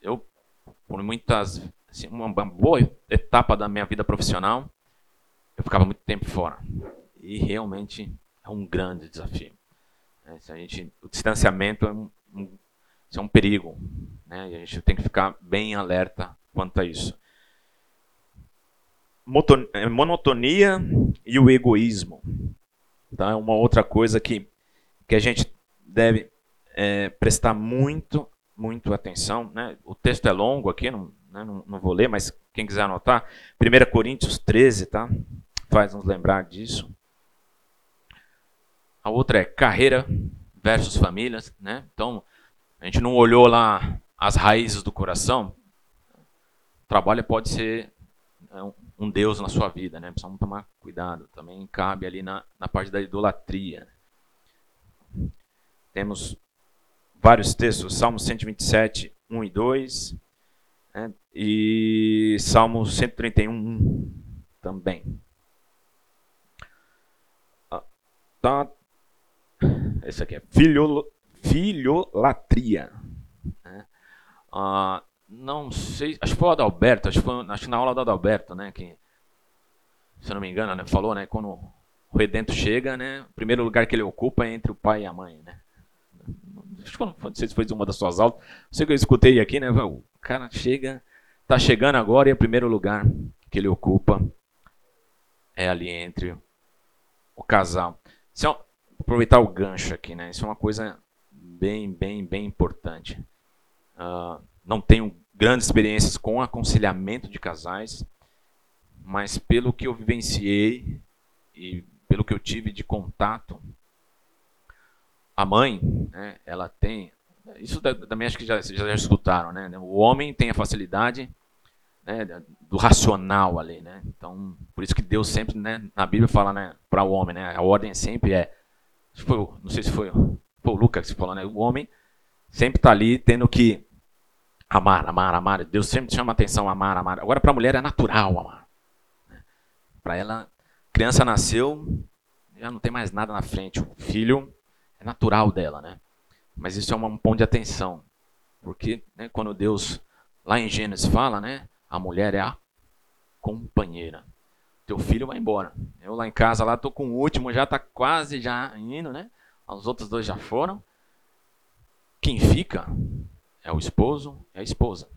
Eu, por muitas. Assim, uma boa etapa da minha vida profissional, eu ficava muito tempo fora. E realmente é um grande desafio. Né? Se a gente, o distanciamento é um, um, é um perigo. Né? E a gente tem que ficar bem alerta quanto a isso. É, monotonia e o egoísmo. Tá? É uma outra coisa que, que a gente deve é, prestar muito, muito atenção. Né? O texto é longo aqui, não, né? não, não, vou ler, mas quem quiser anotar, 1 Coríntios 13, tá? faz nos lembrar disso. A outra é carreira versus famílias. Né? Então, a gente não olhou lá as raízes do coração. O trabalho pode ser é, um Deus na sua vida, né? Precisamos tomar cuidado. Também cabe ali na, na parte da idolatria. Temos vários textos, Salmo 127, 1 e 2, né? e Salmo 131, 1 também. Ah, tá. Esse aqui é filho, filholatria. Né? Ah, não sei, acho que foi o Adalberto, acho que, foi, acho que na aula do Adalberto, né, que, se não me engano, né, falou, né, quando o Redento chega, né, o primeiro lugar que ele ocupa é entre o pai e a mãe, né. Acho não sei se foi uma das suas aulas, não sei que eu escutei aqui, né, o cara chega, tá chegando agora e o primeiro lugar que ele ocupa é ali entre o casal. Se eu, aproveitar o gancho aqui, né, isso é uma coisa bem, bem, bem importante. Uh, não tenho grandes experiências com aconselhamento de casais, mas pelo que eu vivenciei e pelo que eu tive de contato, a mãe, né, ela tem. Isso também acho que já, já, escutaram, né? O homem tem a facilidade né, do racional ali, né? Então, por isso que Deus sempre, né, na Bíblia fala, né, para o homem, né? A ordem sempre é, foi, não sei se foi, foi o Lucas que falou, né? O homem sempre está ali tendo que Amar, amar, amar. Deus sempre chama atenção, amar, amar. Agora, para a mulher é natural amar. Para ela, criança nasceu, já não tem mais nada na frente. O filho é natural dela, né? Mas isso é um ponto de atenção. Porque né, quando Deus, lá em Gênesis, fala, né? A mulher é a companheira. Teu filho vai embora. Eu lá em casa, lá tô com o último, já tá quase já indo, né? Os outros dois já foram. Quem fica é o esposo, é a esposa.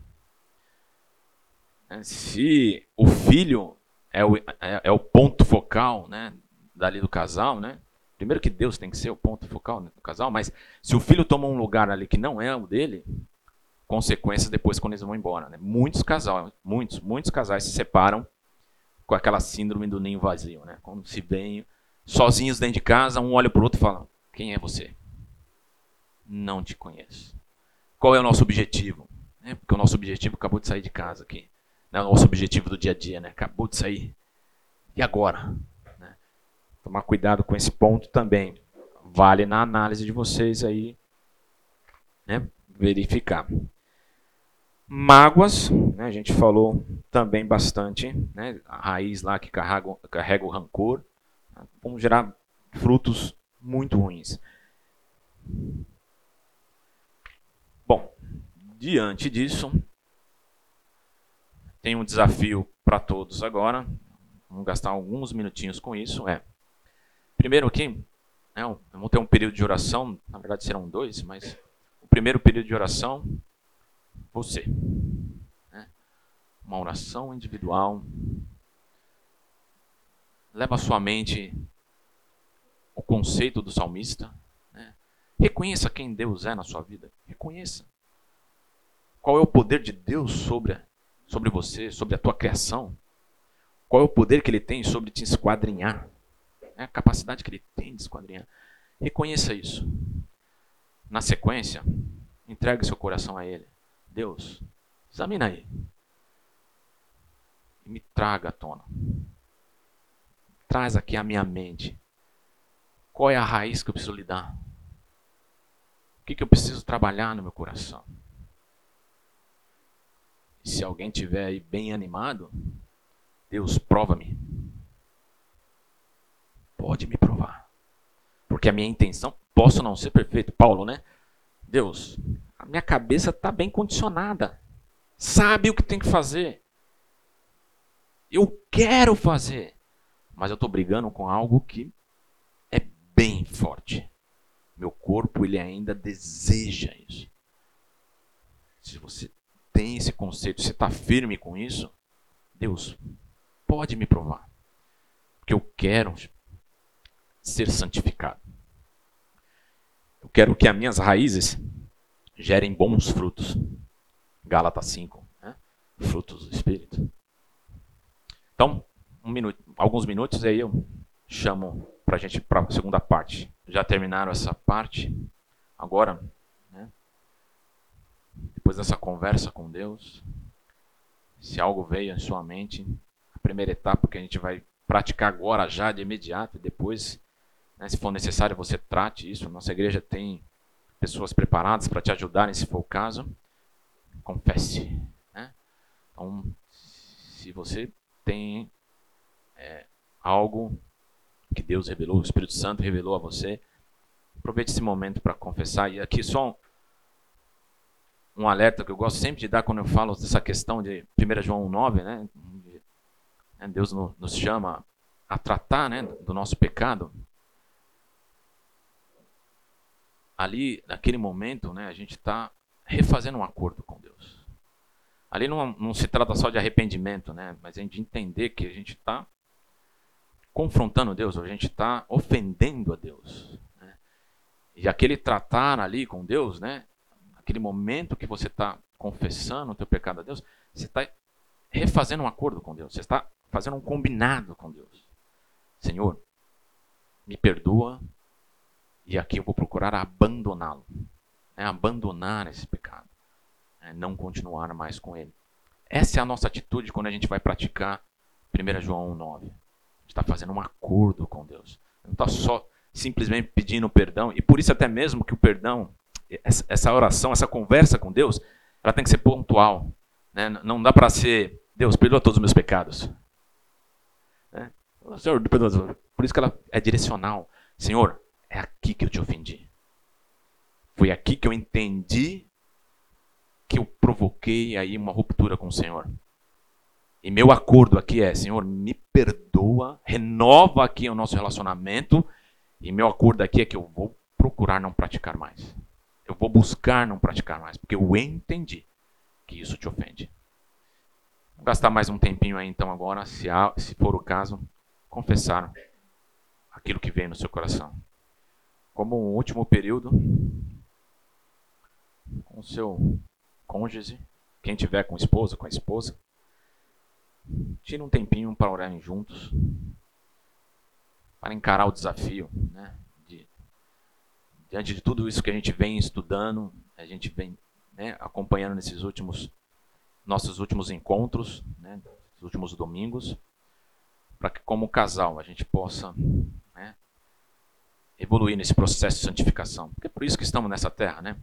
É, se o filho é o, é, é o ponto focal né, dali do casal, né? Primeiro que Deus tem que ser o ponto focal do casal, mas se o filho toma um lugar ali que não é o dele, consequências depois quando eles vão embora. Né? Muitos casais, muitos, muitos casais se separam com aquela síndrome do ninho vazio, né? Quando se vêm sozinhos dentro de casa, um olha para o outro e fala: Quem é você? Não te conheço. Qual é o nosso objetivo? É, porque o nosso objetivo acabou de sair de casa aqui. Né? O nosso objetivo do dia a dia, né? Acabou de sair. E agora? Tomar cuidado com esse ponto também. Vale na análise de vocês aí, né? Verificar. Mágoas, né? a gente falou também bastante, né? a raiz lá que carrega, carrega o rancor, né? vão gerar frutos muito ruins. Diante disso, tem um desafio para todos agora. Vamos gastar alguns minutinhos com isso. É, primeiro aqui, é, vamos ter um período de oração. Na verdade serão dois, mas o primeiro período de oração, você. Né? Uma oração individual. Leva a sua mente o conceito do salmista. Né? Reconheça quem Deus é na sua vida. Reconheça. Qual é o poder de Deus sobre, sobre você, sobre a tua criação? Qual é o poder que ele tem sobre te esquadrinhar? É a capacidade que ele tem de esquadrinhar. Reconheça isso. Na sequência, entregue seu coração a ele. Deus, examina aí. E me traga à tona. Traz aqui a minha mente qual é a raiz que eu preciso lidar? O que, que eu preciso trabalhar no meu coração? E se alguém tiver aí bem animado, Deus, prova-me. Pode me provar. Porque a minha intenção, posso não ser perfeito, Paulo, né? Deus, a minha cabeça está bem condicionada. Sabe o que tem que fazer. Eu quero fazer. Mas eu estou brigando com algo que bem forte. Meu corpo ele ainda deseja isso. Se você tem esse conceito, você está firme com isso, Deus pode me provar. Porque eu quero ser santificado. Eu quero que as minhas raízes gerem bons frutos. Gálatas 5, né? frutos do Espírito. Então, um minuto, alguns minutos aí eu chamo para a gente para a segunda parte. Já terminaram essa parte? Agora, né? depois dessa conversa com Deus, se algo veio em sua mente, a primeira etapa que a gente vai praticar agora, já de imediato, e depois, né, se for necessário, você trate isso. Nossa igreja tem pessoas preparadas para te ajudarem, se for o caso. Confesse. Né? Então, se você tem é, algo que Deus revelou, o Espírito Santo revelou a você. Aproveite esse momento para confessar. E aqui só um, um, alerta que eu gosto sempre de dar quando eu falo dessa questão de 1 João 9, né? Deus nos chama a tratar né, do nosso pecado. Ali, naquele momento, né, a gente está refazendo um acordo com Deus. Ali não, não se trata só de arrependimento, né, mas é de entender que a gente está confrontando Deus, a gente está ofendendo a Deus. Né? E aquele tratar ali com Deus, né? aquele momento que você está confessando o teu pecado a Deus, você está refazendo um acordo com Deus, você está fazendo um combinado com Deus. Senhor, me perdoa e aqui eu vou procurar abandoná-lo. Né? Abandonar esse pecado. Né? Não continuar mais com ele. Essa é a nossa atitude quando a gente vai praticar 1 João 9 está fazendo um acordo com Deus. Não está só simplesmente pedindo perdão. E por isso até mesmo que o perdão, essa oração, essa conversa com Deus, ela tem que ser pontual. Né? Não dá para ser, Deus, perdoa todos os meus pecados. Né? Senhor, perdoa. Por isso que ela é direcional. Senhor, é aqui que eu te ofendi. Foi aqui que eu entendi que eu provoquei aí uma ruptura com o Senhor. E meu acordo aqui é, Senhor, me perdoa, renova aqui o nosso relacionamento. E meu acordo aqui é que eu vou procurar não praticar mais. Eu vou buscar não praticar mais, porque eu entendi que isso te ofende. Vou gastar mais um tempinho aí então agora, se, há, se for o caso, confessar aquilo que vem no seu coração. Como um último período, com seu cônjuge, quem tiver com esposa, com a esposa, Tire um tempinho para orarem juntos, para encarar o desafio, né? De, diante de tudo isso que a gente vem estudando, a gente vem né, acompanhando nesses últimos nossos últimos encontros, né, nos últimos domingos, para que como casal a gente possa evoluir nesse processo de santificação. Porque é por isso que estamos nessa terra, né?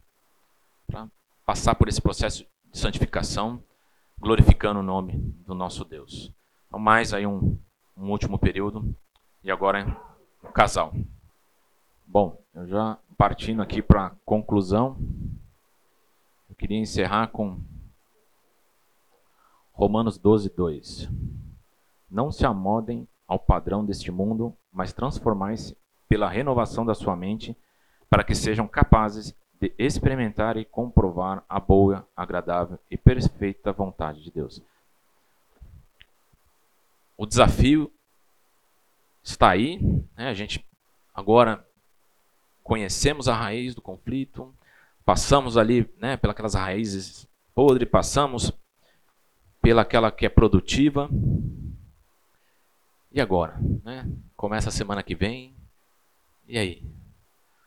Para passar por esse processo de santificação glorificando o nome do nosso Deus. Então, mais aí um, um último período e agora o casal. Bom, eu já partindo aqui para a conclusão, eu queria encerrar com Romanos 12, 2. Não se amodem ao padrão deste mundo, mas transformai-se pela renovação da sua mente, para que sejam capazes de experimentar e comprovar a boa, agradável e perfeita vontade de Deus. O desafio está aí, né? a gente agora conhecemos a raiz do conflito, passamos ali né, pelas raízes podres, passamos pelaquela que é produtiva. E agora? Né? Começa a semana que vem. E aí?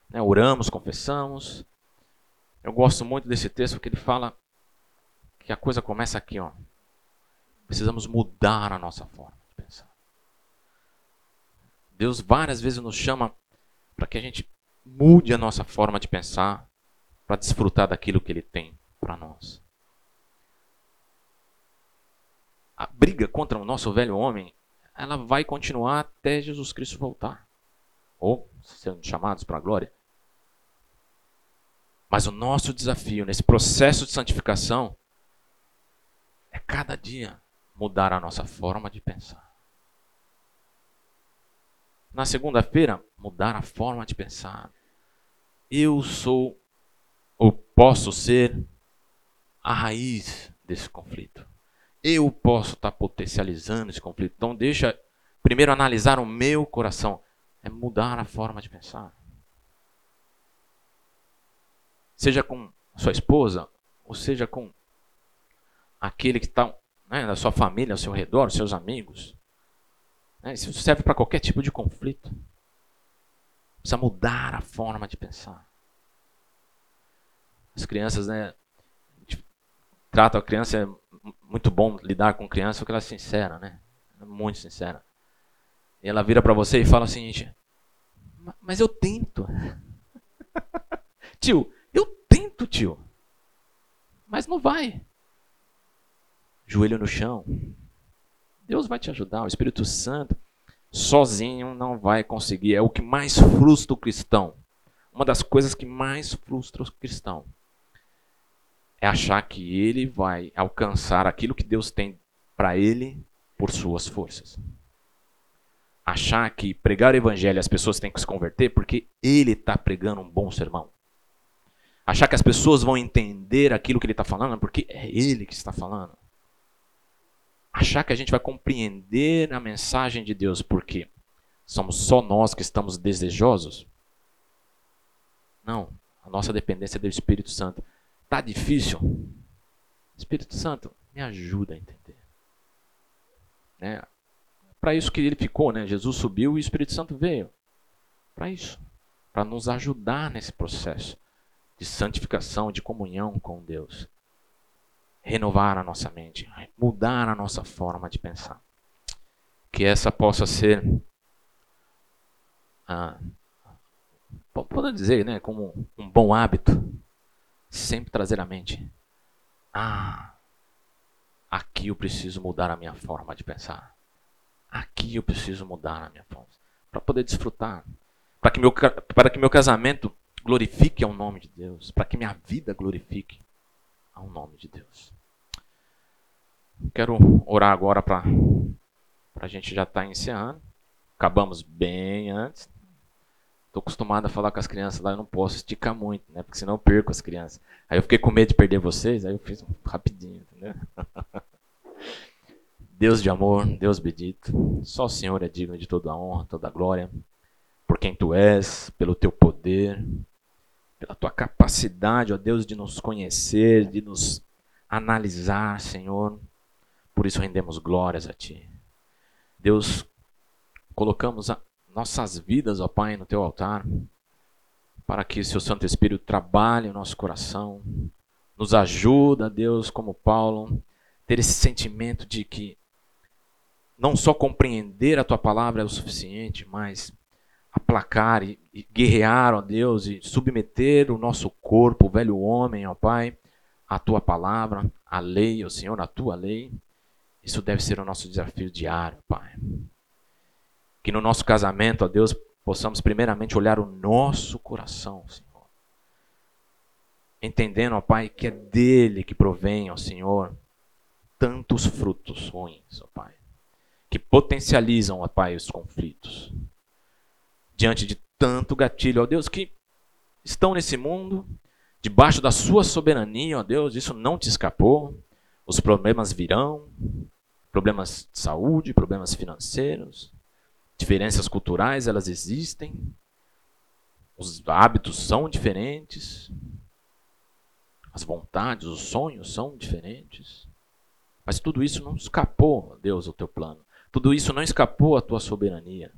Né, oramos, confessamos. Eu gosto muito desse texto porque ele fala que a coisa começa aqui, ó. Precisamos mudar a nossa forma de pensar. Deus várias vezes nos chama para que a gente mude a nossa forma de pensar para desfrutar daquilo que ele tem para nós. A briga contra o nosso velho homem, ela vai continuar até Jesus Cristo voltar. Ou sendo chamados para a glória. Mas o nosso desafio nesse processo de santificação é cada dia mudar a nossa forma de pensar. Na segunda-feira, mudar a forma de pensar. Eu sou ou posso ser a raiz desse conflito. Eu posso estar potencializando esse conflito. Então deixa primeiro analisar o meu coração, é mudar a forma de pensar. Seja com sua esposa, ou seja com aquele que está né, na sua família, ao seu redor, seus amigos. Né? Isso serve para qualquer tipo de conflito. Precisa mudar a forma de pensar. As crianças, né? Tratam a criança, é muito bom lidar com criança porque ela é sincera, né? É muito sincera. Ela vira para você e fala o seguinte: Mas eu tento. tio, eu tento, tio. Mas não vai. Joelho no chão. Deus vai te ajudar, o Espírito Santo sozinho não vai conseguir. É o que mais frustra o cristão. Uma das coisas que mais frustra o cristão é achar que ele vai alcançar aquilo que Deus tem para ele por suas forças. Achar que pregar o evangelho as pessoas têm que se converter porque ele está pregando um bom sermão. Achar que as pessoas vão entender aquilo que ele está falando porque é ele que está falando achar que a gente vai compreender a mensagem de Deus porque somos só nós que estamos desejosos. Não, a nossa dependência é do Espírito Santo. Tá difícil? Espírito Santo, me ajuda a entender. Né? Para isso que ele ficou, né? Jesus subiu e o Espírito Santo veio. Para isso, para nos ajudar nesse processo de santificação, de comunhão com Deus renovar a nossa mente, mudar a nossa forma de pensar. Que essa possa ser, ah, pode dizer, né, como um bom hábito, sempre trazer à mente: ah, aqui eu preciso mudar a minha forma de pensar. Aqui eu preciso mudar a minha forma para poder desfrutar, para que meu para que meu casamento glorifique ao nome de Deus, para que minha vida glorifique ao nome de Deus. Quero orar agora para a gente já estar tá encerrando. Acabamos bem antes. Estou acostumado a falar com as crianças lá, eu não posso esticar muito, né? Porque senão eu perco as crianças. Aí eu fiquei com medo de perder vocês, aí eu fiz rapidinho, entendeu? Deus de amor, Deus bendito, só o Senhor é digno de toda a honra, toda a glória, por quem tu és, pelo teu poder, pela tua capacidade, ó Deus, de nos conhecer, de nos analisar, Senhor. Por isso rendemos glórias a Ti. Deus, colocamos nossas vidas, ó Pai, no Teu altar, para que Seu Santo Espírito trabalhe o nosso coração, nos ajuda, Deus, como Paulo, ter esse sentimento de que não só compreender a Tua palavra é o suficiente, mas aplacar e, e guerrear, ó Deus, e submeter o nosso corpo, o velho homem, ó Pai, à Tua palavra, à lei, ó Senhor, à Tua lei. Isso deve ser o nosso desafio diário, Pai. Que no nosso casamento, ó Deus, possamos primeiramente olhar o nosso coração, Senhor. Entendendo, ó Pai, que é dele que provém, ó Senhor, tantos frutos ruins, ó Pai, que potencializam, Pai, os conflitos. Diante de tanto gatilho, ó Deus, que estão nesse mundo, debaixo da sua soberania, ó Deus, isso não te escapou. Os problemas virão, problemas de saúde, problemas financeiros, diferenças culturais, elas existem. Os hábitos são diferentes. As vontades, os sonhos são diferentes. Mas tudo isso não escapou, Deus, ao teu plano. Tudo isso não escapou à tua soberania.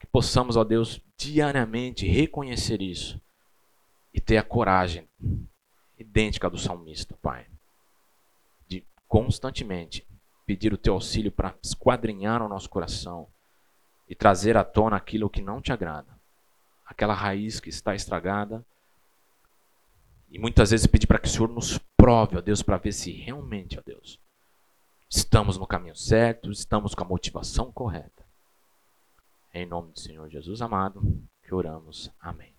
Que possamos, ó Deus, diariamente reconhecer isso e ter a coragem idêntica do salmista, Pai, de constantemente pedir o teu auxílio para esquadrinhar o nosso coração e trazer à tona aquilo que não te agrada, aquela raiz que está estragada. E muitas vezes pedir para que o Senhor nos prove, ó Deus, para ver se realmente, ó Deus, estamos no caminho certo, estamos com a motivação correta. Em nome do Senhor Jesus amado, que oramos. Amém.